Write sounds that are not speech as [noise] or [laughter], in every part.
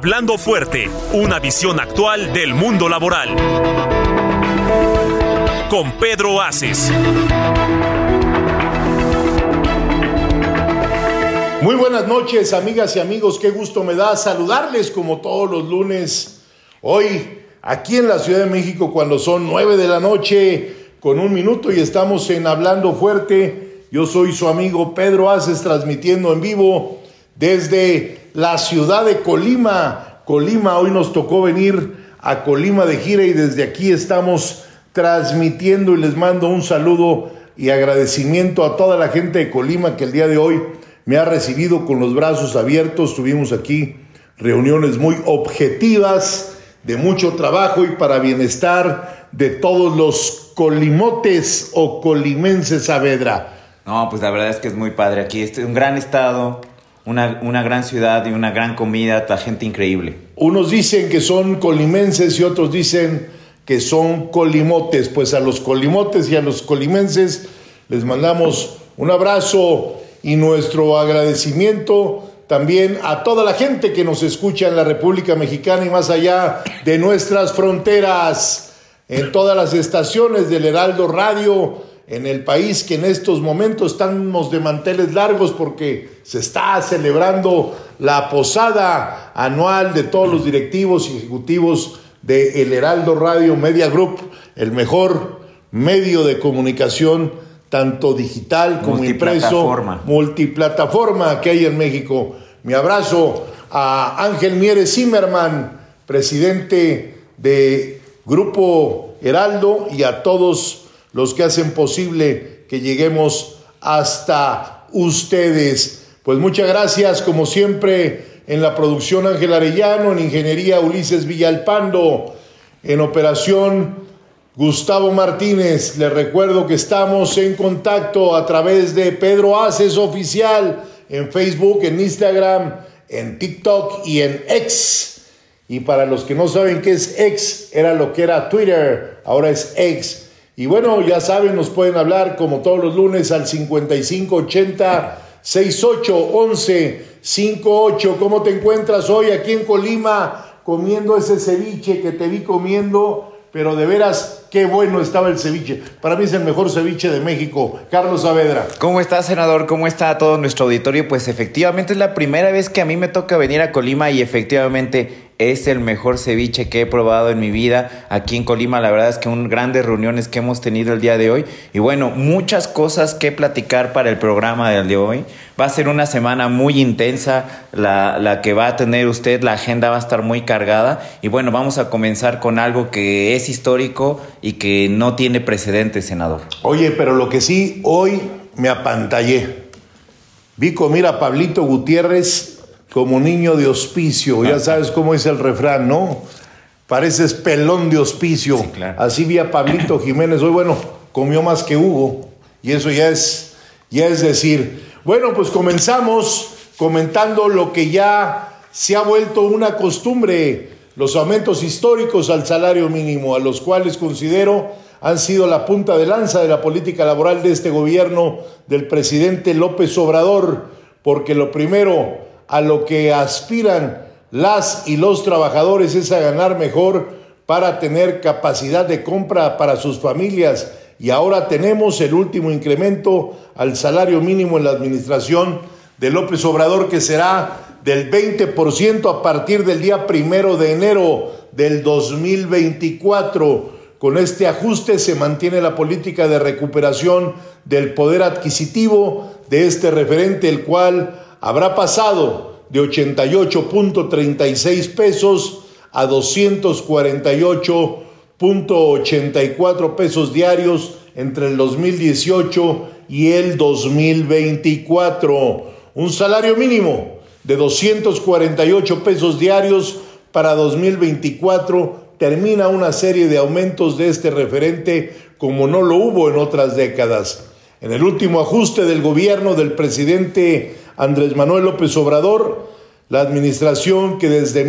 Hablando fuerte, una visión actual del mundo laboral. Con Pedro Aces. Muy buenas noches, amigas y amigos. Qué gusto me da saludarles como todos los lunes. Hoy, aquí en la Ciudad de México, cuando son nueve de la noche, con un minuto y estamos en Hablando Fuerte. Yo soy su amigo Pedro Aces, transmitiendo en vivo desde la ciudad de Colima. Colima, hoy nos tocó venir a Colima de gira y desde aquí estamos transmitiendo y les mando un saludo y agradecimiento a toda la gente de Colima que el día de hoy me ha recibido con los brazos abiertos. Tuvimos aquí reuniones muy objetivas, de mucho trabajo y para bienestar de todos los colimotes o colimenses Saavedra. No, pues la verdad es que es muy padre aquí. Este es un gran estado, una, una gran ciudad y una gran comida, gente increíble. Unos dicen que son colimenses y otros dicen que son colimotes. Pues a los colimotes y a los colimenses les mandamos un abrazo y nuestro agradecimiento también a toda la gente que nos escucha en la República Mexicana y más allá de nuestras fronteras, en todas las estaciones del Heraldo Radio, en el país que en estos momentos estamos de manteles largos porque se está celebrando la posada anual de todos los directivos y ejecutivos de El Heraldo Radio Media Group, el mejor medio de comunicación tanto digital como impreso, Multiplataforma. multiplataforma que hay en México. Mi abrazo a Ángel Mieres Zimmerman, presidente de Grupo Heraldo, y a todos los que hacen posible que lleguemos hasta ustedes. Pues muchas gracias, como siempre, en la producción Ángel Arellano, en Ingeniería Ulises Villalpando, en operación Gustavo Martínez, les recuerdo que estamos en contacto a través de Pedro Aces Oficial en Facebook, en Instagram, en TikTok y en X. Y para los que no saben qué es X, era lo que era Twitter, ahora es X. Y bueno, ya saben, nos pueden hablar como todos los lunes al 5580 6811 58. ¿Cómo te encuentras hoy aquí en Colima comiendo ese ceviche que te vi comiendo? Pero de veras, qué bueno estaba el ceviche. Para mí es el mejor ceviche de México. Carlos Saavedra. ¿Cómo está, senador? ¿Cómo está todo nuestro auditorio? Pues efectivamente es la primera vez que a mí me toca venir a Colima y efectivamente es el mejor ceviche que he probado en mi vida aquí en Colima. La verdad es que un grandes reuniones que hemos tenido el día de hoy. Y bueno, muchas cosas que platicar para el programa del de hoy. Va a ser una semana muy intensa la, la que va a tener usted. La agenda va a estar muy cargada. Y bueno, vamos a comenzar con algo que es histórico y que no tiene precedentes, senador. Oye, pero lo que sí, hoy me apantallé. Vi comer a Pablito Gutiérrez como niño de hospicio. Ya sabes cómo es el refrán, ¿no? Pareces pelón de hospicio. Sí, claro. Así vi a Pablito Jiménez. Hoy, bueno, comió más que Hugo. Y eso ya es, ya es decir. Bueno, pues comenzamos comentando lo que ya se ha vuelto una costumbre, los aumentos históricos al salario mínimo, a los cuales considero han sido la punta de lanza de la política laboral de este gobierno del presidente López Obrador, porque lo primero a lo que aspiran las y los trabajadores es a ganar mejor para tener capacidad de compra para sus familias y ahora tenemos el último incremento al salario mínimo en la administración de López Obrador que será del 20% a partir del día primero de enero del 2024. Con este ajuste se mantiene la política de recuperación del poder adquisitivo de este referente, el cual habrá pasado de 88.36 pesos a 248.84 pesos diarios entre el 2018 y el 2024. Un salario mínimo de 248 pesos diarios para 2024 termina una serie de aumentos de este referente como no lo hubo en otras décadas. En el último ajuste del gobierno del presidente Andrés Manuel López Obrador, la administración que desde,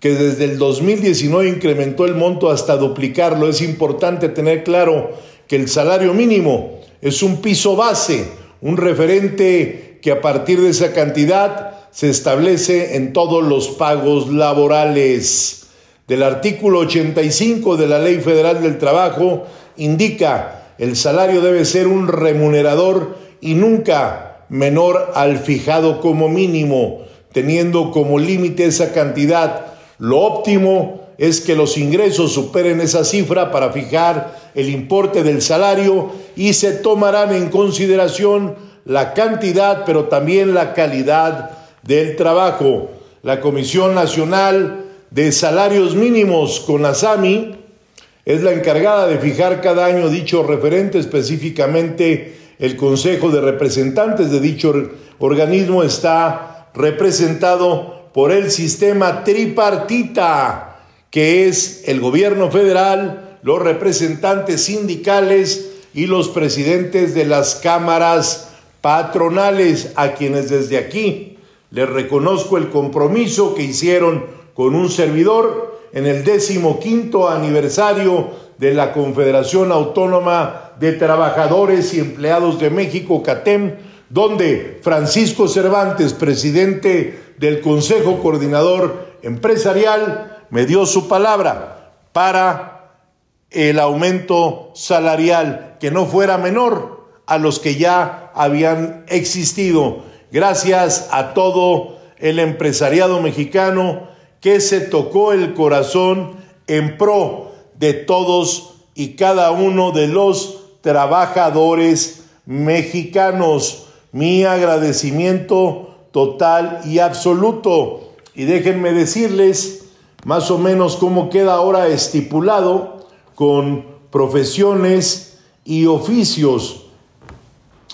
que desde el 2019 incrementó el monto hasta duplicarlo, es importante tener claro que el salario mínimo es un piso base, un referente que a partir de esa cantidad se establece en todos los pagos laborales. Del artículo 85 de la Ley Federal del Trabajo indica el salario debe ser un remunerador y nunca menor al fijado como mínimo, teniendo como límite esa cantidad. Lo óptimo es que los ingresos superen esa cifra para fijar el importe del salario y se tomarán en consideración la cantidad, pero también la calidad del trabajo. La Comisión Nacional de Salarios Mínimos, con ASAMI, es la encargada de fijar cada año dicho referente, específicamente el Consejo de Representantes de dicho organismo está representado por el sistema tripartita, que es el gobierno federal, los representantes sindicales y los presidentes de las cámaras patronales, a quienes desde aquí les reconozco el compromiso que hicieron con un servidor en el décimo quinto aniversario de la Confederación Autónoma de Trabajadores y Empleados de México, CATEM, donde Francisco Cervantes, presidente del Consejo Coordinador Empresarial, me dio su palabra para el aumento salarial que no fuera menor a los que ya habían existido. Gracias a todo el empresariado mexicano que se tocó el corazón en pro de todos y cada uno de los trabajadores mexicanos. Mi agradecimiento total y absoluto. Y déjenme decirles más o menos cómo queda ahora estipulado con profesiones y oficios.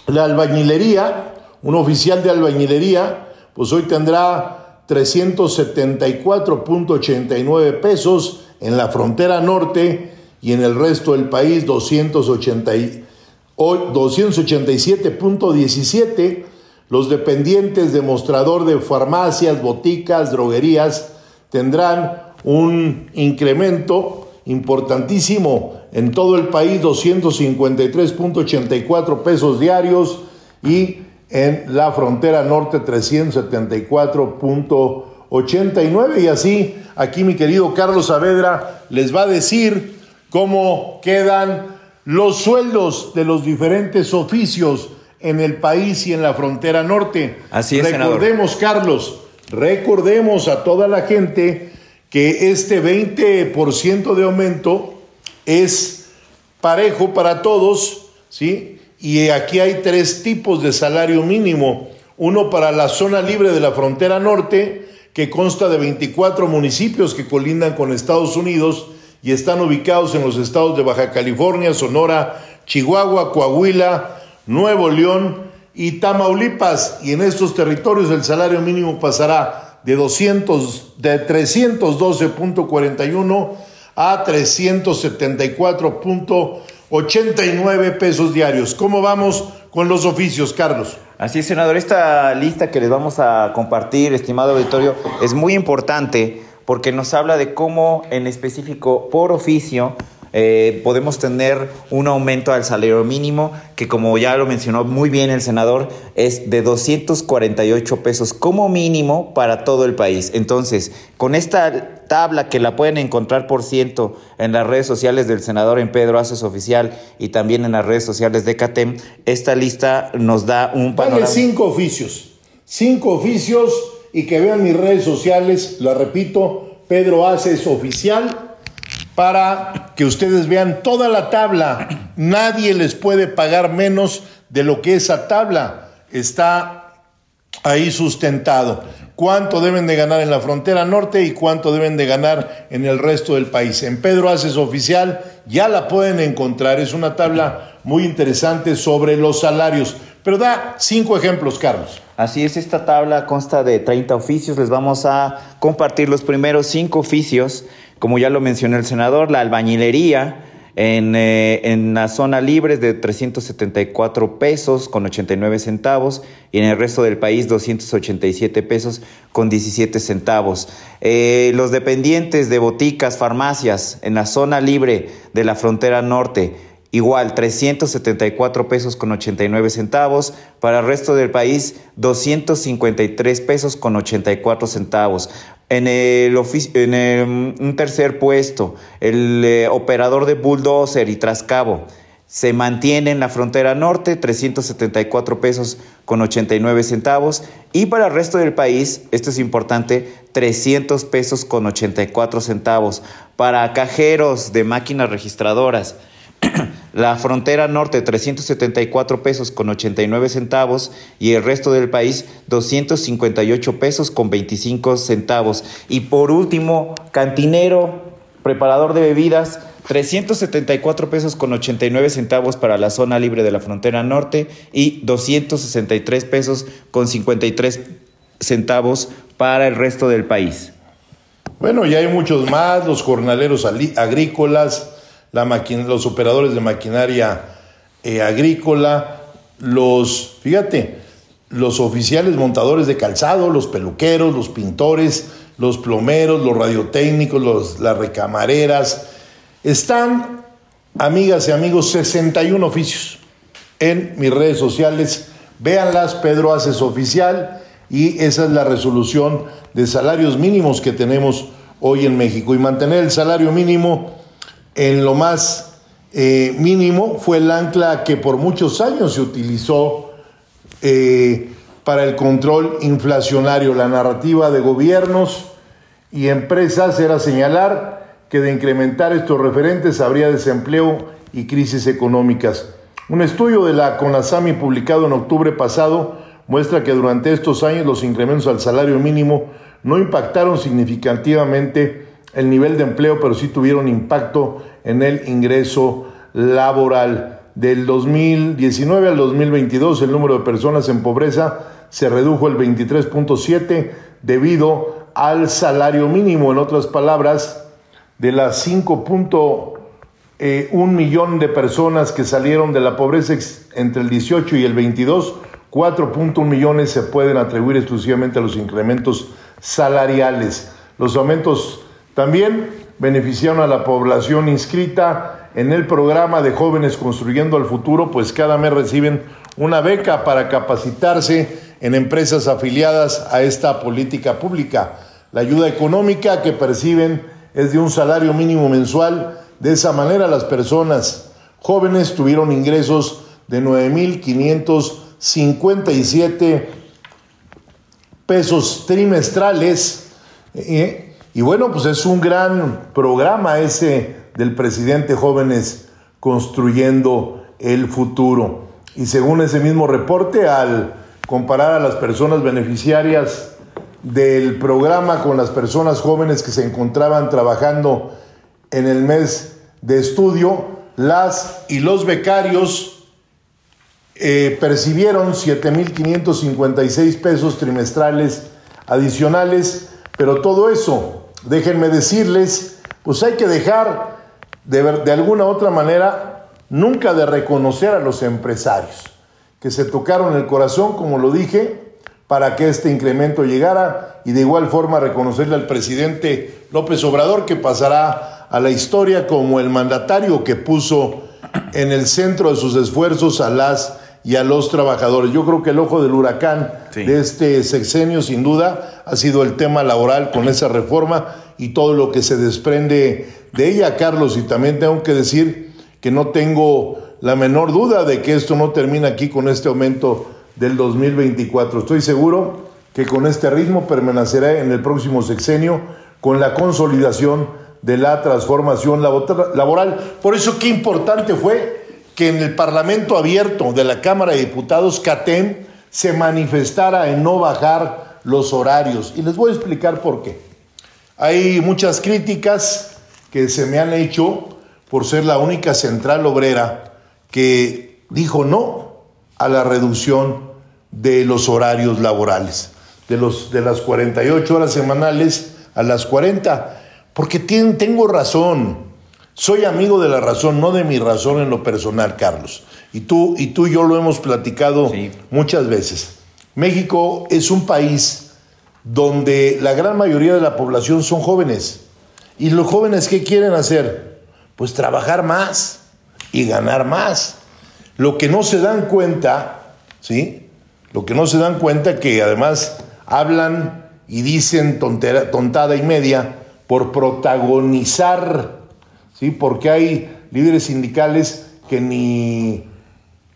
La albañilería, un oficial de albañilería, pues hoy tendrá 374.89 pesos en la frontera norte y en el resto del país 287.17. Los dependientes de mostrador de farmacias, boticas, droguerías tendrán un incremento importantísimo en todo el país, 253.84 pesos diarios y en la frontera norte 374.89 y así aquí mi querido Carlos Saavedra les va a decir cómo quedan los sueldos de los diferentes oficios en el país y en la frontera norte. Así es, recordemos Carlos, recordemos a toda la gente que este 20% de aumento es parejo para todos, ¿sí? Y aquí hay tres tipos de salario mínimo. Uno para la zona libre de la frontera norte, que consta de 24 municipios que colindan con Estados Unidos y están ubicados en los estados de Baja California, Sonora, Chihuahua, Coahuila, Nuevo León y Tamaulipas. Y en estos territorios el salario mínimo pasará de, 200, de 312.41 a 374. 89 pesos diarios. ¿Cómo vamos con los oficios, Carlos? Así es, senador. Esta lista que les vamos a compartir, estimado auditorio, es muy importante porque nos habla de cómo en específico por oficio eh, podemos tener un aumento al salario mínimo que como ya lo mencionó muy bien el senador es de 248 pesos como mínimo para todo el país. Entonces, con esta tabla que la pueden encontrar por ciento en las redes sociales del senador en Pedro Aces Oficial y también en las redes sociales de CATEM, esta lista nos da un panorama. cinco oficios, cinco oficios y que vean mis redes sociales, la repito, Pedro Aces Oficial para que ustedes vean toda la tabla. Nadie les puede pagar menos de lo que esa tabla está ahí sustentado. Cuánto deben de ganar en la frontera norte y cuánto deben de ganar en el resto del país. En Pedro Haces Oficial ya la pueden encontrar. Es una tabla muy interesante sobre los salarios. Pero da cinco ejemplos, Carlos. Así es, esta tabla consta de 30 oficios. Les vamos a compartir los primeros cinco oficios. Como ya lo mencionó el senador, la albañilería, en, eh, en, la zona libre es de 374 pesos con 89 centavos y en el resto del país 287 pesos con 17 centavos. Eh, los dependientes de boticas, farmacias en la zona libre de la frontera norte, igual 374 pesos con 89 centavos. Para el resto del país 253 pesos con 84 centavos. En el, en el un tercer puesto, el eh, operador de bulldozer y trascabo se mantiene en la frontera norte, 374 pesos con 89 centavos. Y para el resto del país, esto es importante, 300 pesos con 84 centavos. Para cajeros de máquinas registradoras, [clears throat] la frontera norte 374 pesos con 89 centavos y el resto del país 258 pesos con 25 centavos. Y por último, cantinero, preparador de bebidas, 374 pesos con 89 centavos para la zona libre de la frontera norte y 263 pesos con 53 centavos para el resto del país. Bueno, y hay muchos más, los jornaleros agrícolas, la los operadores de maquinaria eh, agrícola, los, fíjate, los oficiales montadores de calzado, los peluqueros, los pintores, los plomeros, los radiotécnicos, los, las recamareras. Están, amigas y amigos, 61 oficios en mis redes sociales. Véanlas, Pedro Haces Oficial, y esa es la resolución de salarios mínimos que tenemos hoy en México. Y mantener el salario mínimo en lo más eh, mínimo fue el ancla que por muchos años se utilizó eh, para el control inflacionario. La narrativa de gobiernos y empresas era señalar que de incrementar estos referentes habría desempleo y crisis económicas. Un estudio de la CONASAMI publicado en octubre pasado muestra que durante estos años los incrementos al salario mínimo no impactaron significativamente el nivel de empleo, pero sí tuvieron impacto en el ingreso laboral. Del 2019 al 2022 el número de personas en pobreza se redujo el 23.7 debido al salario mínimo. En otras palabras, de las 5.1 eh, millón de personas que salieron de la pobreza entre el 18 y el 22, 4.1 millones se pueden atribuir exclusivamente a los incrementos salariales. Los aumentos también beneficiaron a la población inscrita en el programa de jóvenes construyendo el futuro, pues cada mes reciben una beca para capacitarse en empresas afiliadas a esta política pública. La ayuda económica que perciben es de un salario mínimo mensual. De esa manera las personas jóvenes tuvieron ingresos de 9.557 pesos trimestrales. Eh, y bueno, pues es un gran programa ese del presidente Jóvenes Construyendo el Futuro. Y según ese mismo reporte, al comparar a las personas beneficiarias del programa con las personas jóvenes que se encontraban trabajando en el mes de estudio, las y los becarios eh, percibieron 7.556 pesos trimestrales adicionales, pero todo eso déjenme decirles, pues hay que dejar de, de alguna otra manera nunca de reconocer a los empresarios que se tocaron el corazón, como lo dije, para que este incremento llegara y de igual forma reconocerle al presidente López Obrador que pasará a la historia como el mandatario que puso en el centro de sus esfuerzos a las y a los trabajadores. Yo creo que el ojo del huracán de este sexenio, sin duda, ha sido el tema laboral con esa reforma y todo lo que se desprende de ella, Carlos. Y también tengo que decir que no tengo la menor duda de que esto no termina aquí con este aumento del 2024. Estoy seguro que con este ritmo permanecerá en el próximo sexenio con la consolidación de la transformación laboral. Por eso qué importante fue que en el Parlamento abierto de la Cámara de Diputados, CATEM, se manifestara en no bajar los horarios. Y les voy a explicar por qué. Hay muchas críticas que se me han hecho por ser la única central obrera que dijo no a la reducción de los horarios laborales, de, los, de las 48 horas semanales a las 40, porque tengo razón. Soy amigo de la razón, no de mi razón en lo personal, Carlos. Y tú y, tú y yo lo hemos platicado muchas veces. México es un país donde la gran mayoría de la población son jóvenes. ¿Y los jóvenes qué quieren hacer? Pues trabajar más y ganar más. Lo que no se dan cuenta, ¿sí? Lo que no se dan cuenta que además hablan y dicen tontera, tontada y media por protagonizar, ¿sí? Porque hay líderes sindicales que ni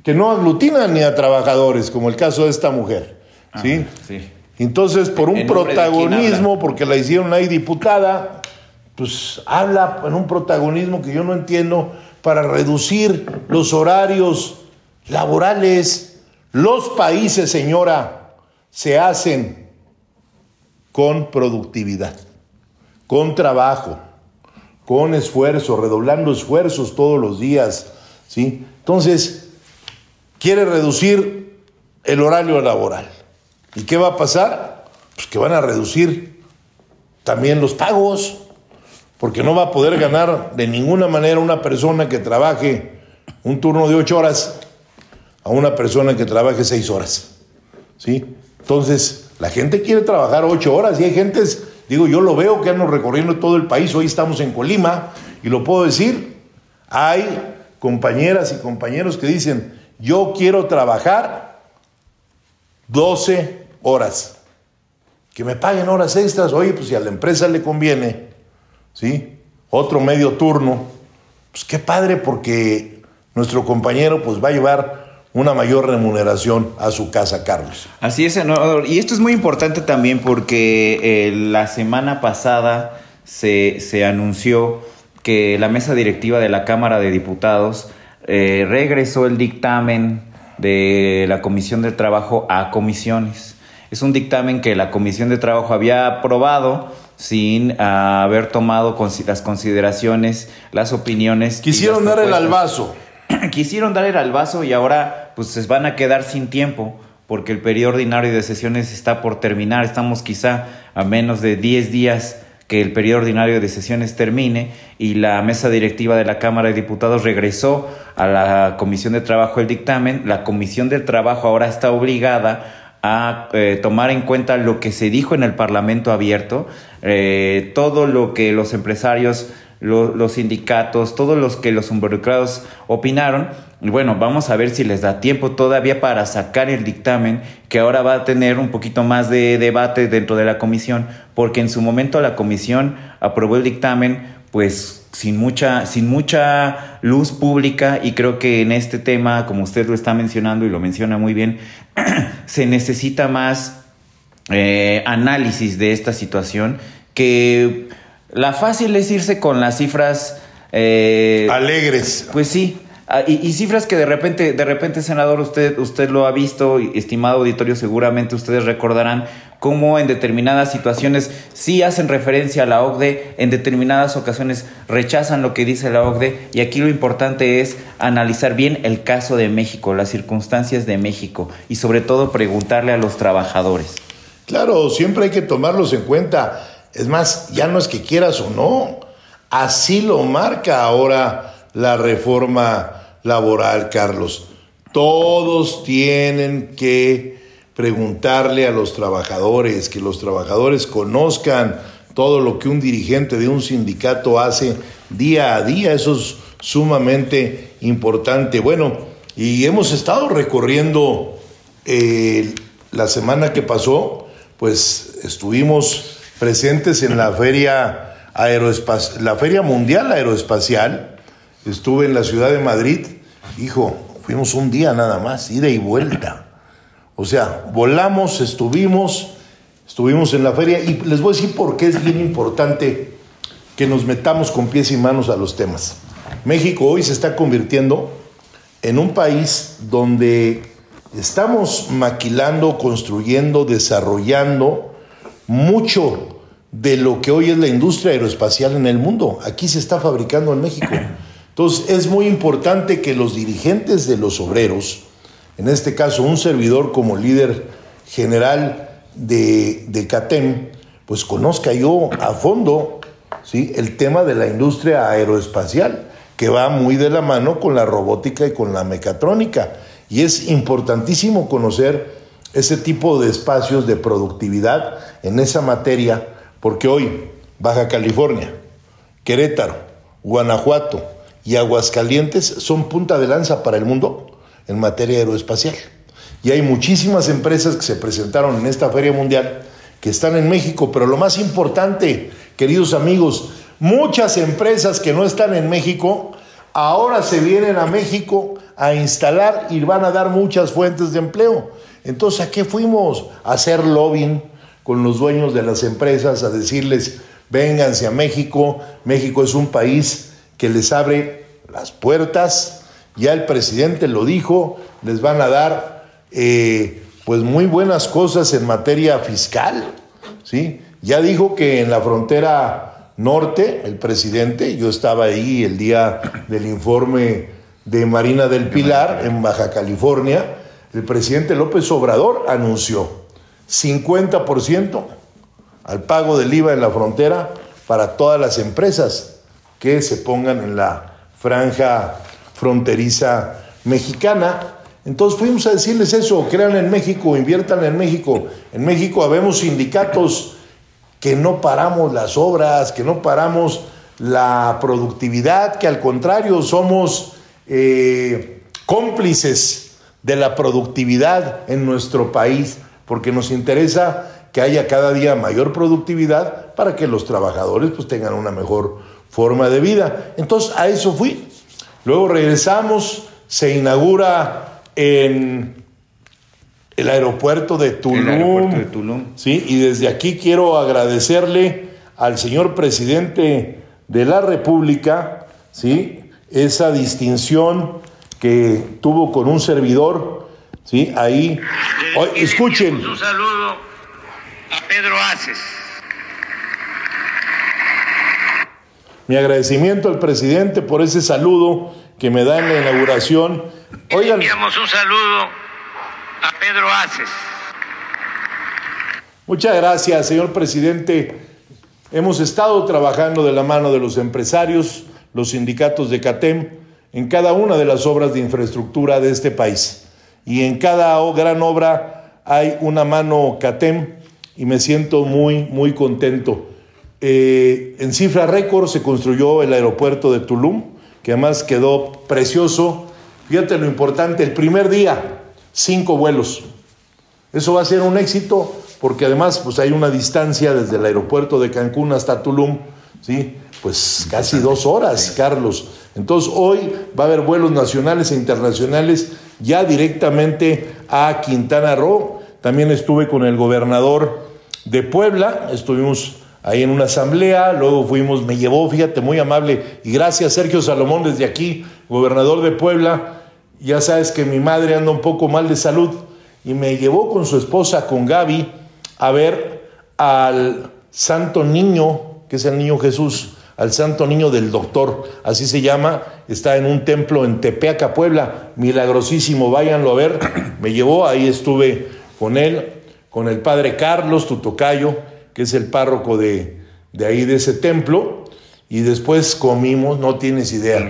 que no aglutinan ni a trabajadores, como el caso de esta mujer, ¿sí? sí. Entonces, por un protagonismo, porque la hicieron ahí diputada, pues habla en un protagonismo que yo no entiendo para reducir los horarios laborales. Los países, señora, se hacen con productividad, con trabajo, con esfuerzo, redoblando esfuerzos todos los días, ¿sí? Entonces, quiere reducir el horario laboral. ¿Y qué va a pasar? Pues que van a reducir también los pagos, porque no va a poder ganar de ninguna manera una persona que trabaje un turno de ocho horas a una persona que trabaje seis horas. ¿Sí? Entonces, la gente quiere trabajar ocho horas y hay gentes, digo, yo lo veo que andan recorriendo todo el país, hoy estamos en Colima y lo puedo decir, hay compañeras y compañeros que dicen, yo quiero trabajar 12 horas, que me paguen horas extras, oye, pues si a la empresa le conviene, ¿sí? Otro medio turno, pues qué padre porque nuestro compañero pues va a llevar una mayor remuneración a su casa, Carlos. Así es, senador. Y esto es muy importante también porque eh, la semana pasada se, se, anunció que la mesa directiva de la Cámara de Diputados eh, regresó el dictamen de la Comisión de Trabajo a comisiones. Es un dictamen que la Comisión de Trabajo había aprobado sin haber tomado las consideraciones, las opiniones. Quisieron dar el albazo. [clears throat] Quisieron dar el albazo y ahora pues se van a quedar sin tiempo porque el periodo ordinario de sesiones está por terminar. Estamos quizá a menos de 10 días que el periodo ordinario de sesiones termine y la mesa directiva de la Cámara de Diputados regresó a la Comisión de Trabajo el dictamen. La Comisión del Trabajo ahora está obligada a eh, tomar en cuenta lo que se dijo en el Parlamento abierto, eh, todo lo que los empresarios, los sindicatos, todos los que los involucrados opinaron. Bueno, vamos a ver si les da tiempo todavía para sacar el dictamen, que ahora va a tener un poquito más de debate dentro de la comisión, porque en su momento la comisión aprobó el dictamen, pues sin mucha, sin mucha luz pública y creo que en este tema, como usted lo está mencionando y lo menciona muy bien, [clears throat] se necesita más eh, análisis de esta situación que la fácil es irse con las cifras eh, alegres. Pues sí, Ah, y, cifras que de repente, de repente, senador, usted, usted lo ha visto, estimado auditorio, seguramente ustedes recordarán cómo en determinadas situaciones sí hacen referencia a la OCDE, en determinadas ocasiones rechazan lo que dice la OCDE, y aquí lo importante es analizar bien el caso de México, las circunstancias de México, y sobre todo preguntarle a los trabajadores. Claro, siempre hay que tomarlos en cuenta. Es más, ya no es que quieras o no, así lo marca ahora la reforma laboral, Carlos. Todos tienen que preguntarle a los trabajadores, que los trabajadores conozcan todo lo que un dirigente de un sindicato hace día a día. Eso es sumamente importante. Bueno, y hemos estado recorriendo eh, la semana que pasó, pues estuvimos presentes en la feria aeroespacial, la feria mundial aeroespacial, estuve en la ciudad de Madrid, hijo, fuimos un día nada más, ida y vuelta. O sea, volamos, estuvimos, estuvimos en la feria y les voy a decir por qué es bien importante que nos metamos con pies y manos a los temas. México hoy se está convirtiendo en un país donde estamos maquilando, construyendo, desarrollando mucho de lo que hoy es la industria aeroespacial en el mundo. Aquí se está fabricando en México. Entonces es muy importante que los dirigentes de los obreros, en este caso un servidor como líder general de, de CATEM, pues conozca yo a fondo ¿sí? el tema de la industria aeroespacial, que va muy de la mano con la robótica y con la mecatrónica. Y es importantísimo conocer ese tipo de espacios de productividad en esa materia, porque hoy Baja California, Querétaro, Guanajuato y Aguascalientes son punta de lanza para el mundo en materia aeroespacial. Y hay muchísimas empresas que se presentaron en esta feria mundial que están en México, pero lo más importante, queridos amigos, muchas empresas que no están en México ahora se vienen a México a instalar y van a dar muchas fuentes de empleo. Entonces, ¿a qué fuimos? A hacer lobbying con los dueños de las empresas, a decirles, vénganse a México, México es un país que les abre las puertas, ya el presidente lo dijo, les van a dar eh, pues muy buenas cosas en materia fiscal, ¿sí? Ya dijo que en la frontera norte, el presidente, yo estaba ahí el día del informe de Marina del Pilar, en Baja California, el presidente López Obrador anunció 50% al pago del IVA en la frontera para todas las empresas que se pongan en la franja fronteriza mexicana entonces fuimos a decirles eso, crean en México, inviertan en México. En México habemos sindicatos que no paramos las obras, que no paramos la productividad, que al contrario somos eh, cómplices de la productividad en nuestro país, porque nos interesa que haya cada día mayor productividad para que los trabajadores pues tengan una mejor forma de vida. Entonces a eso fui. Luego regresamos, se inaugura en el aeropuerto de Tulum. Sí, y desde aquí quiero agradecerle al señor presidente de la República, ¿sí? Esa distinción que tuvo con un servidor, ¿sí? Ahí. escuchen. Un saludo a Pedro Aces. Mi agradecimiento al presidente por ese saludo que me da en la inauguración Oigan. Enviamos un saludo a Pedro Aces. Muchas gracias, señor presidente. Hemos estado trabajando de la mano de los empresarios, los sindicatos de CATEM, en cada una de las obras de infraestructura de este país. Y en cada gran obra hay una mano CATEM y me siento muy, muy contento. Eh, en cifra récord se construyó el aeropuerto de Tulum, que además quedó precioso Fíjate lo importante, el primer día, cinco vuelos. Eso va a ser un éxito porque además pues hay una distancia desde el aeropuerto de Cancún hasta Tulum, ¿sí? Pues casi dos horas, Carlos. Entonces hoy va a haber vuelos nacionales e internacionales ya directamente a Quintana Roo. También estuve con el gobernador de Puebla, estuvimos ahí en una asamblea, luego fuimos, me llevó, fíjate, muy amable, y gracias Sergio Salomón desde aquí, gobernador de Puebla, ya sabes que mi madre anda un poco mal de salud, y me llevó con su esposa, con Gaby, a ver al Santo Niño, que es el Niño Jesús, al Santo Niño del Doctor, así se llama, está en un templo en Tepeaca, Puebla, milagrosísimo, váyanlo a ver, me llevó, ahí estuve con él, con el padre Carlos Tutocayo, que es el párroco de, ahí de ese templo, y después comimos, no tienes idea.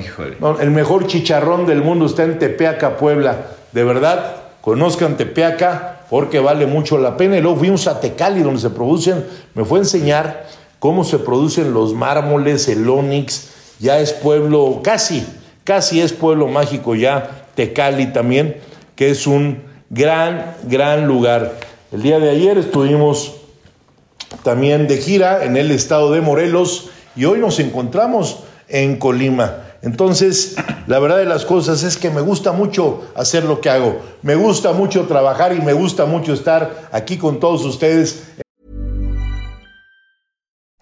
el mejor chicharrón del mundo está en Tepeaca, Puebla. De verdad, conozcan Tepeaca porque vale mucho la pena. Y luego fuimos a Tecali, donde se producen, me fue a enseñar cómo se producen los mármoles, el onix. Ya es pueblo, casi, casi es pueblo mágico ya, Tecali también, que es un gran, gran lugar. El día de ayer estuvimos también de gira en el estado de Morelos y hoy nos encontramos en Colima. Entonces, la verdad de las cosas es que me gusta mucho hacer lo que hago, me gusta mucho trabajar y me gusta mucho estar aquí con todos ustedes.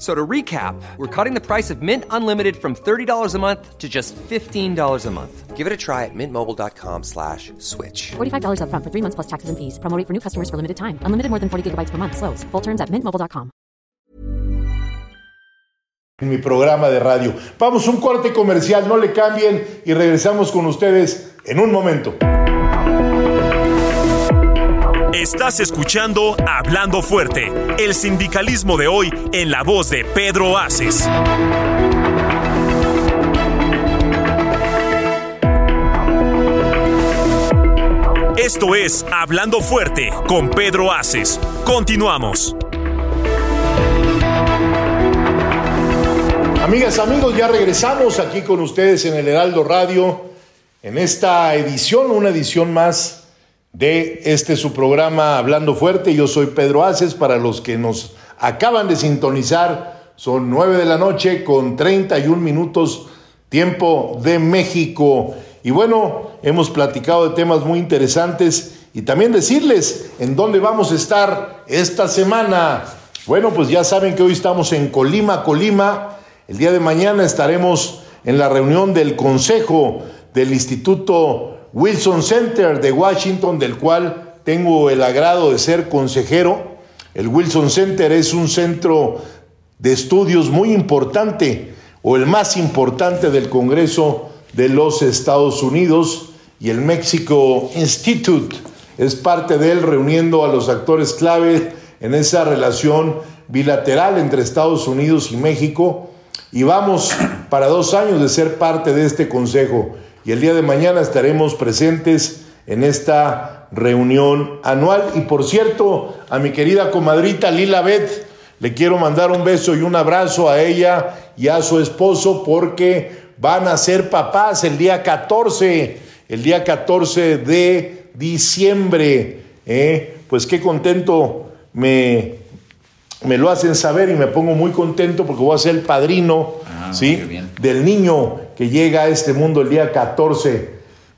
So to recap, we're cutting the price of Mint Unlimited from $30 a month to just $15 a month. Give it a try at mintmobile.com slash switch. $45 up front for three months plus taxes and fees. Promoting for new customers for limited time. Unlimited more than 40 gigabytes per month. Slows. Full terms at mintmobile.com. En mi programa de radio. Vamos un corte comercial, no le cambien y regresamos con ustedes en un momento. Estás escuchando Hablando Fuerte, el sindicalismo de hoy en la voz de Pedro Aces. Esto es Hablando Fuerte con Pedro Aces. Continuamos. Amigas, amigos, ya regresamos aquí con ustedes en el Heraldo Radio, en esta edición, una edición más de este su programa Hablando Fuerte. Yo soy Pedro Aces, para los que nos acaban de sintonizar, son nueve de la noche con 31 minutos tiempo de México. Y bueno, hemos platicado de temas muy interesantes y también decirles en dónde vamos a estar esta semana. Bueno, pues ya saben que hoy estamos en Colima, Colima. El día de mañana estaremos en la reunión del Consejo del Instituto Wilson Center de Washington, del cual tengo el agrado de ser consejero. El Wilson Center es un centro de estudios muy importante o el más importante del Congreso de los Estados Unidos y el Mexico Institute. Es parte de él reuniendo a los actores clave en esa relación bilateral entre Estados Unidos y México. Y vamos para dos años de ser parte de este consejo y el día de mañana estaremos presentes en esta reunión anual y por cierto a mi querida comadrita Lila Beth le quiero mandar un beso y un abrazo a ella y a su esposo porque van a ser papás el día 14, el día 14 de diciembre. ¿eh? Pues qué contento me, me lo hacen saber y me pongo muy contento porque voy a ser el padrino Ah, ¿sí? del niño que llega a este mundo el día 14.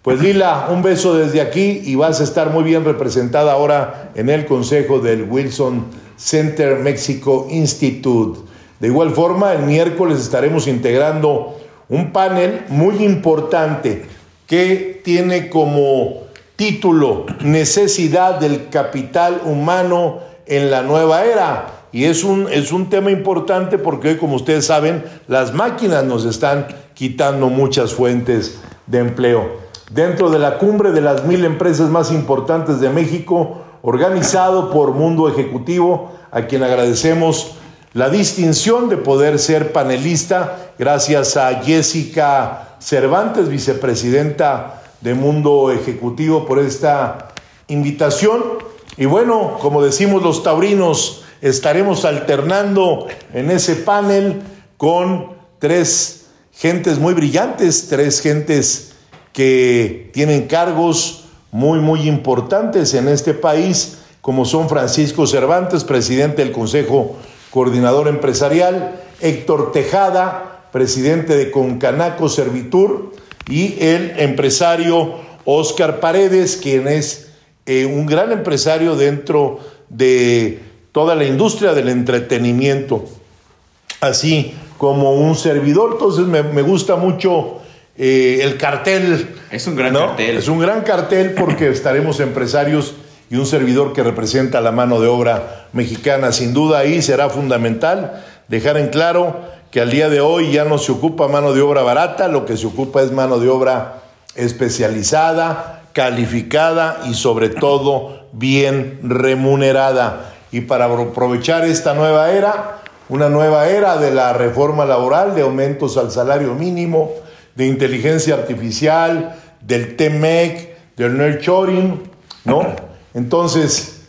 Pues Lila, un beso desde aquí y vas a estar muy bien representada ahora en el consejo del Wilson Center Mexico Institute. De igual forma, el miércoles estaremos integrando un panel muy importante que tiene como título Necesidad del capital humano en la nueva era. Y es un, es un tema importante porque hoy, como ustedes saben, las máquinas nos están quitando muchas fuentes de empleo. Dentro de la cumbre de las mil empresas más importantes de México, organizado por Mundo Ejecutivo, a quien agradecemos la distinción de poder ser panelista, gracias a Jessica Cervantes, vicepresidenta de Mundo Ejecutivo, por esta invitación. Y bueno, como decimos los taurinos, estaremos alternando en ese panel con tres gentes muy brillantes, tres gentes que tienen cargos muy, muy importantes en este país, como son Francisco Cervantes, presidente del Consejo Coordinador Empresarial, Héctor Tejada, presidente de Concanaco Servitur, y el empresario Oscar Paredes, quien es eh, un gran empresario dentro de toda la industria del entretenimiento, así como un servidor. Entonces me, me gusta mucho eh, el cartel. Es un gran ¿no? cartel. Es un gran cartel porque estaremos empresarios y un servidor que representa la mano de obra mexicana. Sin duda ahí será fundamental dejar en claro que al día de hoy ya no se ocupa mano de obra barata, lo que se ocupa es mano de obra especializada, calificada y sobre todo bien remunerada. Y para aprovechar esta nueva era, una nueva era de la reforma laboral, de aumentos al salario mínimo, de inteligencia artificial, del TEMEC, del nurturing, ¿no? Entonces,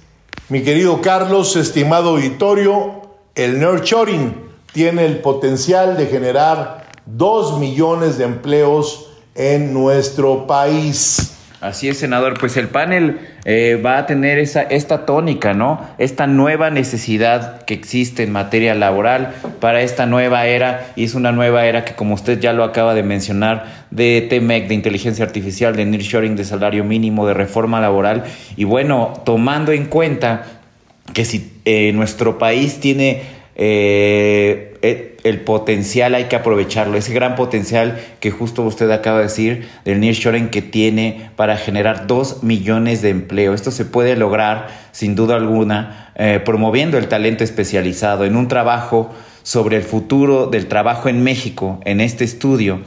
mi querido Carlos, estimado auditorio, el nurturing tiene el potencial de generar dos millones de empleos en nuestro país. Así es, senador. Pues el panel eh, va a tener esa, esta tónica, ¿no? Esta nueva necesidad que existe en materia laboral para esta nueva era. Y es una nueva era que, como usted ya lo acaba de mencionar, de TMEC, de inteligencia artificial, de nearshoring, de salario mínimo, de reforma laboral. Y bueno, tomando en cuenta que si eh, nuestro país tiene eh, eh, el potencial hay que aprovecharlo, ese gran potencial que justo usted acaba de decir del nearshoring que tiene para generar dos millones de empleo. Esto se puede lograr sin duda alguna eh, promoviendo el talento especializado en un trabajo sobre el futuro del trabajo en México, en este estudio.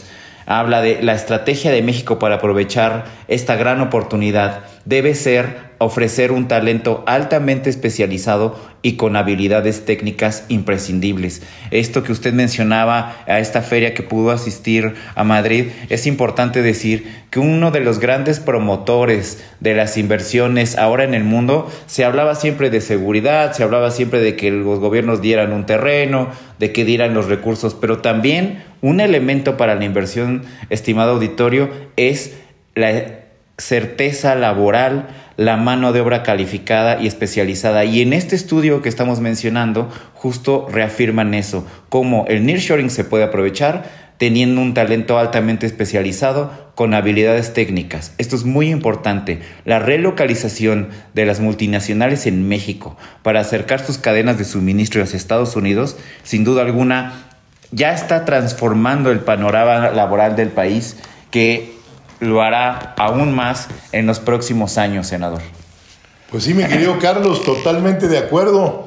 Habla de la estrategia de México para aprovechar esta gran oportunidad debe ser ofrecer un talento altamente especializado y con habilidades técnicas imprescindibles. Esto que usted mencionaba a esta feria que pudo asistir a Madrid, es importante decir que uno de los grandes promotores de las inversiones ahora en el mundo, se hablaba siempre de seguridad, se hablaba siempre de que los gobiernos dieran un terreno, de que dieran los recursos, pero también un elemento para la inversión, estimado auditorio, es la certeza laboral, la mano de obra calificada y especializada. Y en este estudio que estamos mencionando, justo reafirman eso, cómo el nearshoring se puede aprovechar teniendo un talento altamente especializado con habilidades técnicas. Esto es muy importante. La relocalización de las multinacionales en México para acercar sus cadenas de suministro hacia Estados Unidos, sin duda alguna, ya está transformando el panorama laboral del país que lo hará aún más en los próximos años, senador. Pues sí, mi querido Carlos, totalmente de acuerdo,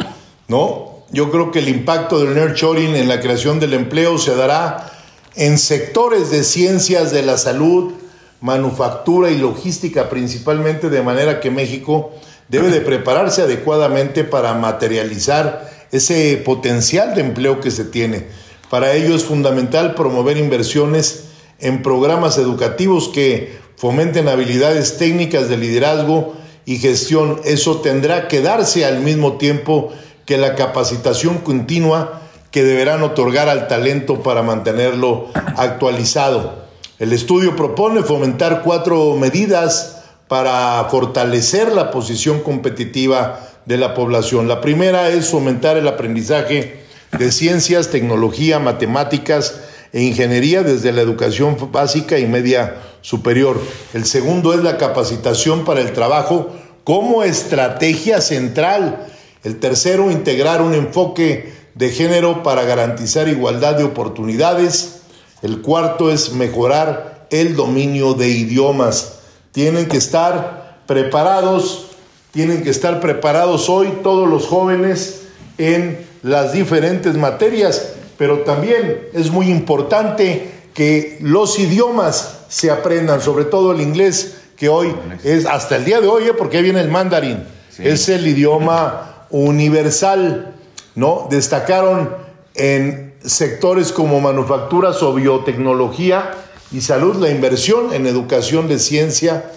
¿no? Yo creo que el impacto del nurturing en la creación del empleo se dará en sectores de ciencias de la salud, manufactura y logística principalmente, de manera que México debe de prepararse adecuadamente para materializar ese potencial de empleo que se tiene. Para ello es fundamental promover inversiones en programas educativos que fomenten habilidades técnicas de liderazgo y gestión. Eso tendrá que darse al mismo tiempo que la capacitación continua que deberán otorgar al talento para mantenerlo actualizado. El estudio propone fomentar cuatro medidas para fortalecer la posición competitiva de la población. La primera es fomentar el aprendizaje de ciencias, tecnología, matemáticas, e ingeniería desde la educación básica y media superior. El segundo es la capacitación para el trabajo como estrategia central. El tercero, integrar un enfoque de género para garantizar igualdad de oportunidades. El cuarto es mejorar el dominio de idiomas. Tienen que estar preparados, tienen que estar preparados hoy todos los jóvenes en las diferentes materias pero también es muy importante que los idiomas se aprendan, sobre todo el inglés, que hoy es hasta el día de hoy, ¿eh? porque viene el mandarín, es el idioma universal, ¿no? Destacaron en sectores como manufacturas o biotecnología y salud la inversión en educación de ciencia,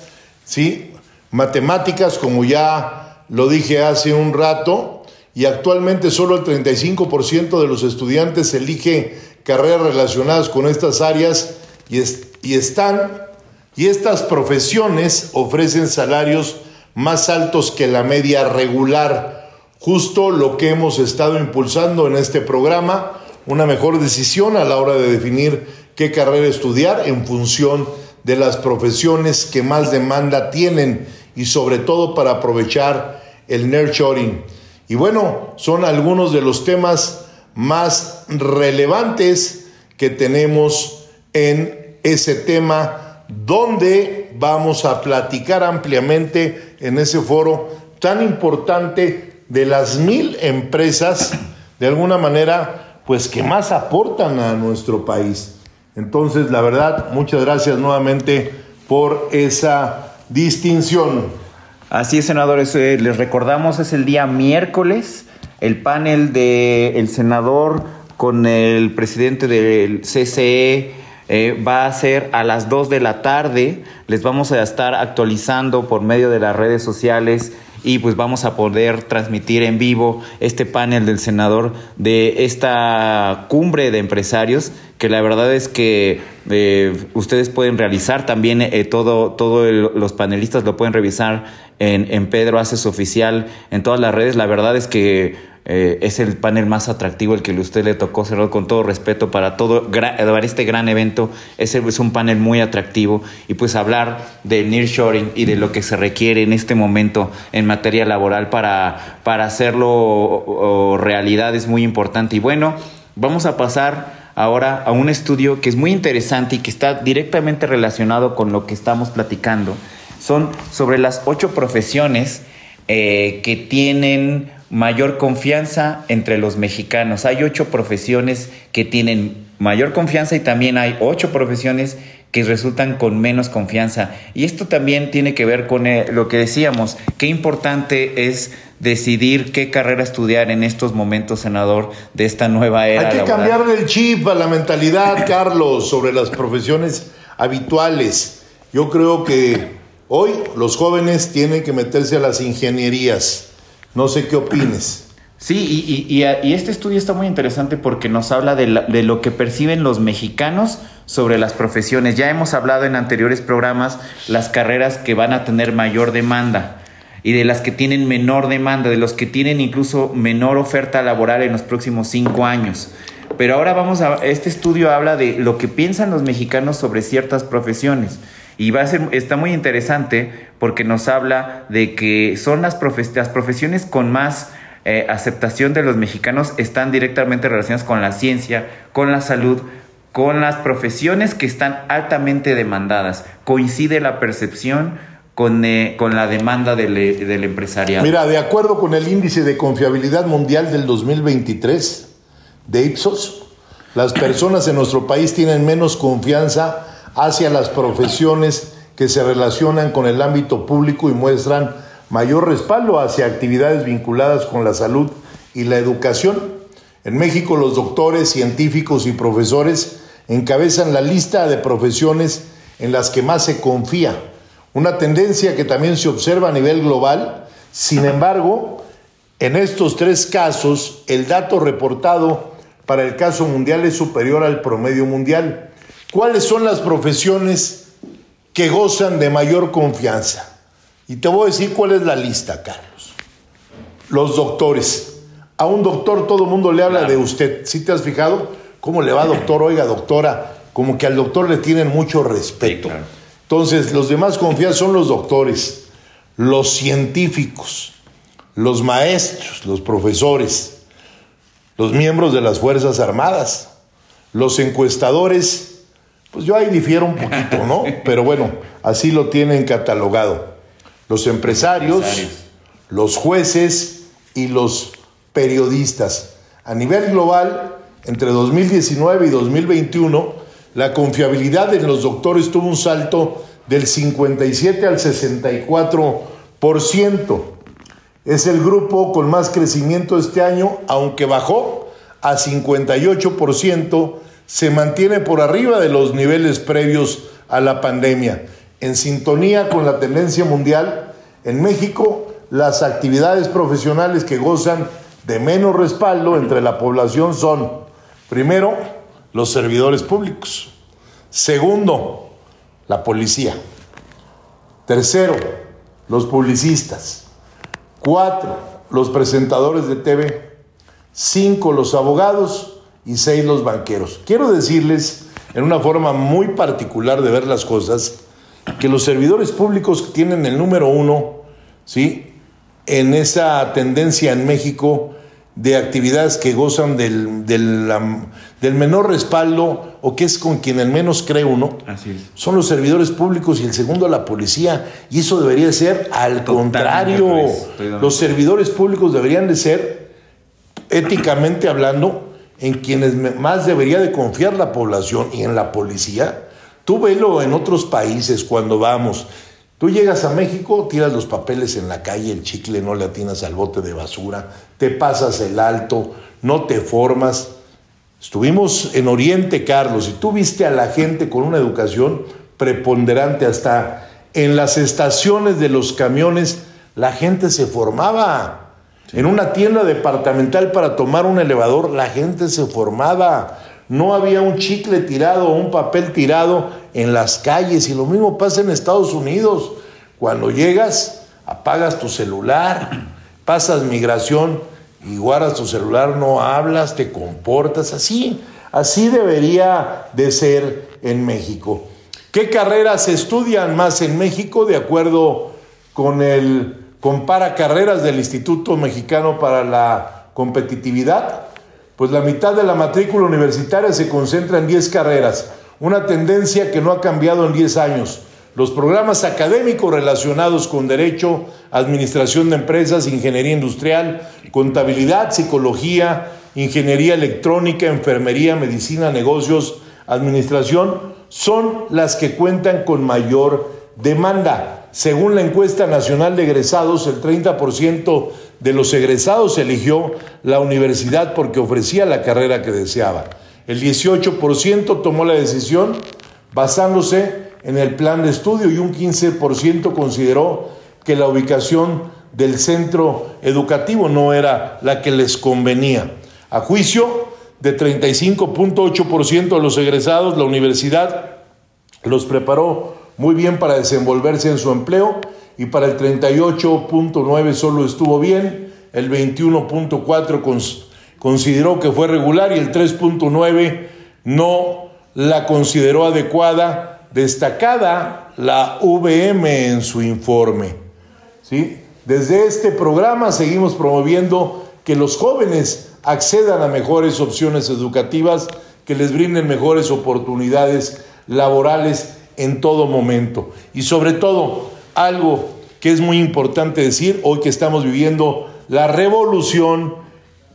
¿sí? Matemáticas, como ya lo dije hace un rato, y actualmente solo el 35% de los estudiantes elige carreras relacionadas con estas áreas y, y están y estas profesiones ofrecen salarios más altos que la media regular, justo lo que hemos estado impulsando en este programa, una mejor decisión a la hora de definir qué carrera estudiar en función de las profesiones que más demanda tienen y sobre todo para aprovechar el nurturing. Y bueno, son algunos de los temas más relevantes que tenemos en ese tema donde vamos a platicar ampliamente en ese foro tan importante de las mil empresas, de alguna manera, pues que más aportan a nuestro país. Entonces, la verdad, muchas gracias nuevamente por esa distinción. Así es, senadores. Eh, les recordamos, es el día miércoles, el panel del el senador con el presidente del CCE eh, va a ser a las 2 de la tarde. Les vamos a estar actualizando por medio de las redes sociales y pues vamos a poder transmitir en vivo este panel del senador de esta cumbre de empresarios que la verdad es que eh, ustedes pueden realizar también todo todo los panelistas lo pueden revisar en, en Pedro Haces Oficial en todas las redes. La verdad es que eh, es el panel más atractivo, el que usted le tocó cerrar con todo respeto para todo este gran evento. Es, es un panel muy atractivo y pues hablar del nearshoring y de lo que se requiere en este momento en materia laboral para, para hacerlo realidad es muy importante. Y bueno, vamos a pasar ahora a un estudio que es muy interesante y que está directamente relacionado con lo que estamos platicando. Son sobre las ocho profesiones eh, que tienen mayor confianza entre los mexicanos. Hay ocho profesiones que tienen mayor confianza y también hay ocho profesiones que resultan con menos confianza. Y esto también tiene que ver con eh, lo que decíamos, qué importante es decidir qué carrera estudiar en estos momentos, senador, de esta nueva era. Hay que cambiarle el chip a la mentalidad, Carlos, sobre las profesiones habituales. Yo creo que hoy los jóvenes tienen que meterse a las ingenierías no sé qué opines. Sí, y, este estudio está muy interesante porque nos habla de, de, lo que perciben los mexicanos sobre las profesiones. Ya hemos hablado en anteriores programas las carreras que van a tener mayor demanda y de las que tienen menor demanda, de los que tienen incluso menor oferta laboral en los próximos cinco años. Pero ahora vamos a, este estudio habla de lo que piensan los mexicanos sobre ciertas profesiones. Y va a ser, está muy interesante porque nos habla de que son las, profesiones con más eh, aceptación de los mexicanos están directamente relacionadas con la ciencia, con la salud, con las profesiones que están altamente demandadas. Coincide la percepción con, eh, con la demanda del, del empresariado. Mira, de acuerdo con el índice de confiabilidad mundial del 2023 de Ipsos, las personas en nuestro país tienen menos confianza hacia las profesiones que se relacionan con el ámbito público y muestran mayor respaldo hacia actividades vinculadas con la salud y la educación. En México los doctores, científicos y profesores encabezan la lista de profesiones en las que más se confía, una tendencia que también se observa a nivel global. Sin embargo, en estos tres casos, el dato reportado para el caso mundial es superior al promedio mundial. ¿Cuáles son las profesiones que gozan de mayor confianza? Y te voy a decir cuál es la lista, Carlos. Los doctores. A un doctor todo el mundo le habla de usted. ¿Sí te has fijado? ¿Cómo le va, doctor? [clears throat] Oiga, doctora. Como que al doctor le tienen mucho respeto. Entonces, los demás confianza son los doctores, los científicos, los maestros, los profesores, los miembros de las Fuerzas Armadas, los encuestadores pues yo ahí difiero un poquito, ¿no? [laughs] Pero bueno, así lo tienen catalogado. Los empresarios, los jueces y los periodistas. A nivel global, entre 2019 y 2021, la confiabilidad en los doctores tuvo un salto del 57 al 64%. Es el grupo con más crecimiento este año, aunque bajó a 58% se mantiene por arriba de los niveles previos a la pandemia. En sintonía con la tendencia mundial, en México las actividades profesionales que gozan de menos respaldo entre la población son, primero, los servidores públicos. Segundo, la policía. Tercero, los publicistas. Cuatro, los presentadores de TV. Cinco, los abogados y seis los banqueros. Quiero decirles, en una forma muy particular de ver las cosas, que los servidores públicos tienen el número uno, ¿sí? En esa tendencia en México de actividades que gozan del, del, menor respaldo o que es con quien el menos cree uno, Así son los servidores públicos y el segundo la policía. Y eso debería ser al contrario. Los servidores públicos deberían de ser, éticamente hablando, en quienes más debería de confiar la población y en la policía. Tú velo en otros países cuando vamos. Tú llegas a México, tiras los papeles en la calle, el chicle no le atinas al bote de basura, te pasas el alto, no te formas. Estuvimos en Oriente, Carlos, y tú viste a la gente con una educación preponderante hasta en las estaciones de los camiones, la gente se formaba. En una tienda departamental para tomar un elevador la gente se formaba. No había un chicle tirado o un papel tirado en las calles. Y lo mismo pasa en Estados Unidos. Cuando llegas apagas tu celular, [clears throat] pasas migración y guardas tu celular, no hablas, te comportas así. Así debería de ser en México. ¿Qué carreras se estudian más en México de acuerdo con el compara carreras del Instituto Mexicano para la Competitividad? Pues la mitad de la matrícula universitaria se concentra en 10 carreras, una tendencia que no ha cambiado en 10 años. Los programas académicos relacionados con derecho, administración de empresas, ingeniería industrial, contabilidad, psicología, ingeniería electrónica, enfermería, medicina, negocios, administración, son las que cuentan con mayor demanda. Según la encuesta nacional de egresados, el 30% de los egresados eligió la universidad porque ofrecía la carrera que deseaba. El 18% tomó la decisión basándose en el plan de estudio y un 15% consideró que la ubicación del centro educativo no era la que les convenía. A juicio de 35.8% de los egresados, la universidad los preparó muy bien para desenvolverse en su empleo y para el 38.9 solo estuvo bien, el 21.4 consideró que fue regular y el 3.9 no la consideró adecuada destacada la VM en su informe. ¿sí? Desde este programa seguimos promoviendo que los jóvenes accedan a mejores opciones educativas que les brinden mejores oportunidades laborales en todo momento. Y sobre todo, algo que es muy importante decir hoy que estamos viviendo la revolución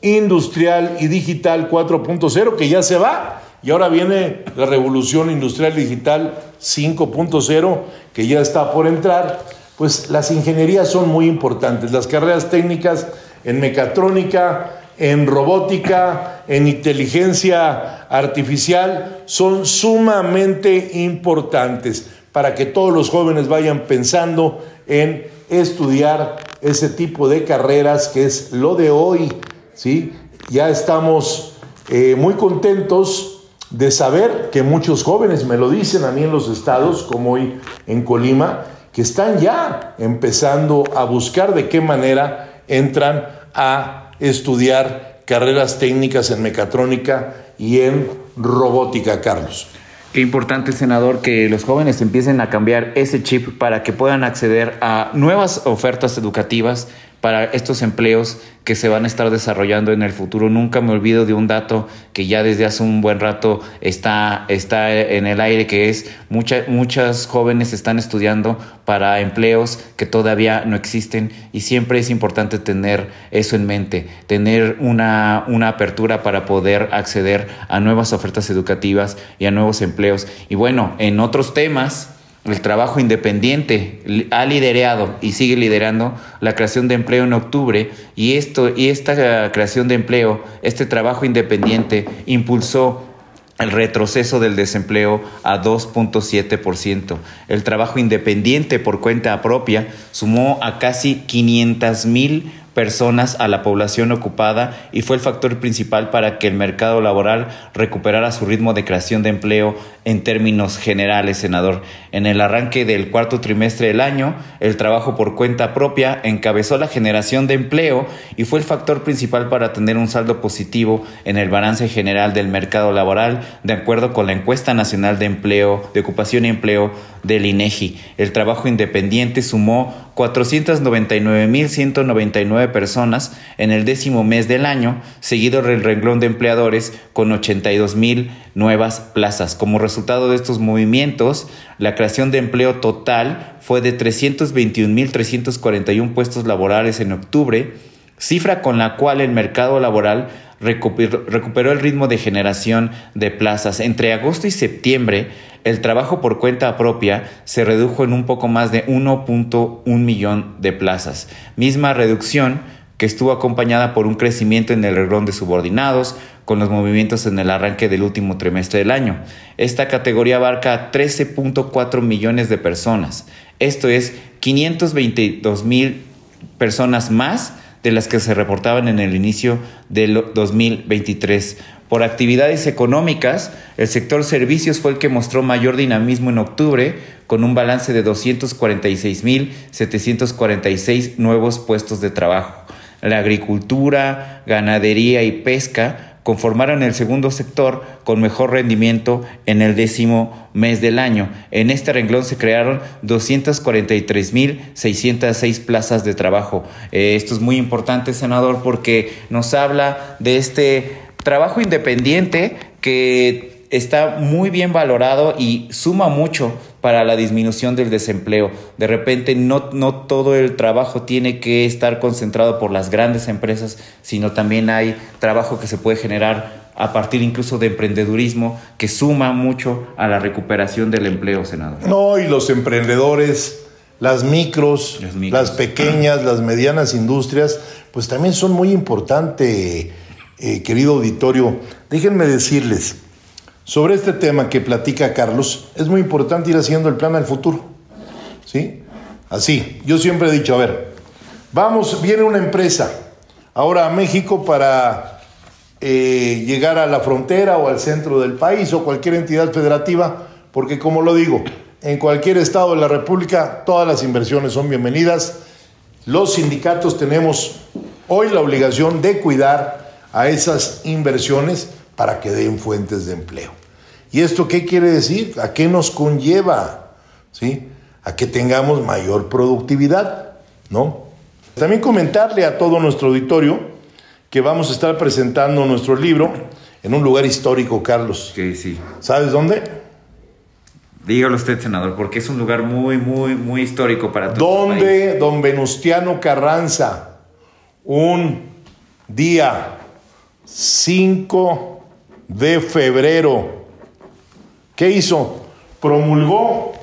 industrial y digital 4.0 que ya se va y ahora viene la revolución industrial digital 5.0 que ya está por entrar. Pues las ingenierías son muy importantes. Las carreras técnicas en mecatrónica, en robótica, en inteligencia artificial son sumamente importantes para que todos los jóvenes vayan pensando en estudiar ese tipo de carreras que es lo de hoy. ¿sí? Ya estamos eh, muy contentos de saber que muchos jóvenes me lo dicen a mí en los estados, como hoy en Colima, que están ya empezando a buscar de qué manera entran a estudiar carreras técnicas en mecatrónica y en robótica, Carlos. Qué importante, senador, que los jóvenes empiecen a cambiar ese chip para que puedan acceder a nuevas ofertas educativas para estos empleos que se van a estar desarrollando en el futuro. Nunca me olvido de un dato que ya desde hace un buen rato está, está en el aire, que es muchas muchas jóvenes están estudiando para empleos que todavía no existen y siempre es importante tener eso en mente, tener una, una apertura para poder acceder a nuevas ofertas educativas y a nuevos empleos. Y bueno, en otros temas, el trabajo independiente ha liderado y sigue liderando la creación de empleo en octubre y esto y esta creación de empleo, este trabajo independiente impulsó el retroceso del desempleo a 2.7%. El trabajo independiente por cuenta propia sumó a casi 500 mil personas a la población ocupada y fue el factor principal para que el mercado laboral recuperara su ritmo de creación de empleo en términos generales, senador. En el arranque del cuarto trimestre del año, el trabajo por cuenta propia encabezó la generación de empleo y fue el factor principal para tener un saldo positivo en el balance general del mercado laboral, de acuerdo con la encuesta nacional de empleo, de ocupación y empleo del INEGI. El trabajo independiente sumó 499.199 personas en el décimo mes del año, seguido del renglón de empleadores con 82.000 nuevas plazas. Como resultado de estos movimientos, la creación de empleo total fue de 321.341 puestos laborales en octubre, cifra con la cual el mercado laboral recuperó el ritmo de generación de plazas. Entre agosto y septiembre, el trabajo por cuenta propia se redujo en un poco más de 1.1 millón de plazas, misma reducción que estuvo acompañada por un crecimiento en el reglón de subordinados, con los movimientos en el arranque del último trimestre del año. Esta categoría abarca 13.4 millones de personas. Esto es 522 mil personas más de las que se reportaban en el inicio del 2023. Por actividades económicas, el sector servicios fue el que mostró mayor dinamismo en octubre, con un balance de 246.746 nuevos puestos de trabajo. La agricultura, ganadería y pesca conformaron el segundo sector con mejor rendimiento en el décimo mes del año. En este renglón se crearon 243.606 plazas de trabajo. Eh, esto es muy importante, senador, porque nos habla de este trabajo independiente que está muy bien valorado y suma mucho para la disminución del desempleo. De repente no, no todo el trabajo tiene que estar concentrado por las grandes empresas, sino también hay trabajo que se puede generar a partir incluso de emprendedurismo que suma mucho a la recuperación del empleo, senador. No, y los emprendedores, las micros, las, micros. las pequeñas, las medianas industrias, pues también son muy importantes, eh, querido auditorio. Déjenme decirles, sobre este tema que platica Carlos, es muy importante ir haciendo el plan al futuro. ¿Sí? Así, yo siempre he dicho, a ver, vamos, viene una empresa ahora a México para eh, llegar a la frontera o al centro del país o cualquier entidad federativa, porque como lo digo, en cualquier estado de la República todas las inversiones son bienvenidas. Los sindicatos tenemos hoy la obligación de cuidar a esas inversiones para que den fuentes de empleo. ¿Y esto qué quiere decir? ¿A qué nos conlleva? ¿Sí? A que tengamos mayor productividad, ¿no? También comentarle a todo nuestro auditorio que vamos a estar presentando nuestro libro en un lugar histórico, Carlos. Sí, sí. ¿Sabes dónde? Dígalo usted, senador, porque es un lugar muy, muy, muy histórico para todos. ¿Dónde don Venustiano Carranza, un día 5 de febrero ¿Qué hizo? Promulgó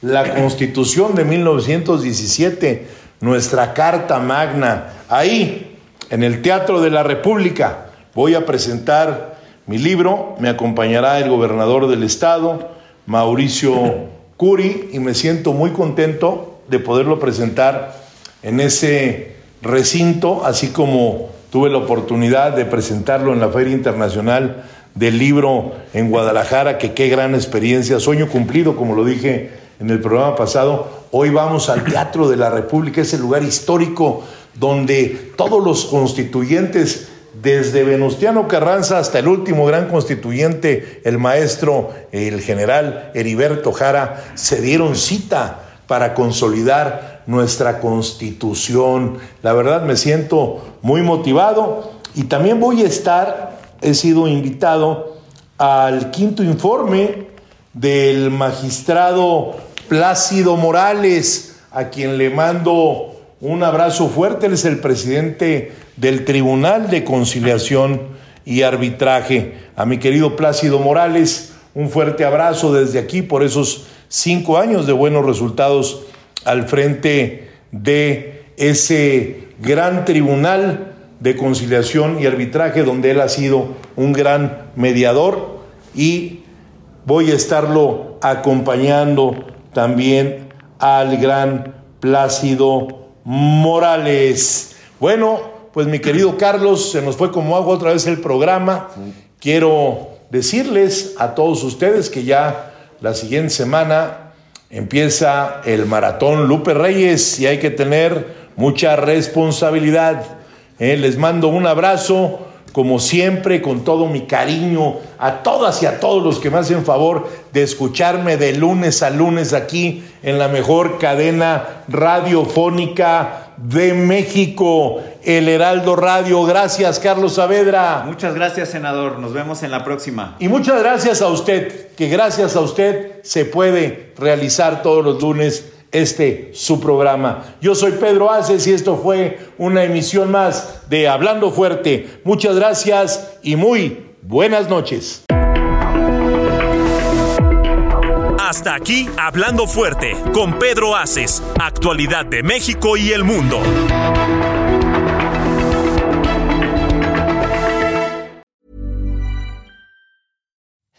la Constitución de 1917, nuestra Carta Magna. Ahí, en el Teatro de la República, voy a presentar mi libro. Me acompañará el gobernador del estado, Mauricio Curi, y me siento muy contento de poderlo presentar en ese recinto, así como tuve la oportunidad de presentarlo en la Feria Internacional del libro en Guadalajara, que qué gran experiencia, sueño cumplido, como lo dije en el programa pasado. Hoy vamos al Teatro de la República, ese lugar histórico donde todos los constituyentes, desde Venustiano Carranza hasta el último gran constituyente, el maestro, el general Heriberto Jara, se dieron cita para consolidar nuestra constitución. La verdad me siento muy motivado y también voy a estar he sido invitado al quinto informe del magistrado Plácido Morales, a quien le mando un abrazo fuerte. Él es el presidente del Tribunal de Conciliación y Arbitraje. A mi querido Plácido Morales, un fuerte abrazo desde aquí por esos cinco años de buenos resultados al frente de ese gran tribunal de conciliación y arbitraje, donde él ha sido un gran mediador y voy a estarlo acompañando también al gran Plácido Morales. Bueno, pues mi querido Carlos, se nos fue como agua otra vez el programa. Quiero decirles a todos ustedes que ya la siguiente semana empieza el maratón Lupe Reyes y hay que tener mucha responsabilidad eh, les mando un abrazo, como siempre, con todo mi cariño a todas y a todos los que me hacen favor de escucharme de lunes a lunes aquí en la mejor cadena radiofónica de México, el Heraldo Radio. Gracias, Carlos Saavedra. Muchas gracias, senador. Nos vemos en la próxima. Y muchas gracias a usted, que gracias a usted se puede realizar todos los lunes este su programa. Yo soy Pedro Aces y esto fue una emisión más de Hablando Fuerte. Muchas gracias y muy buenas noches. Hasta aquí Hablando Fuerte con Pedro Aces, actualidad de México y el mundo.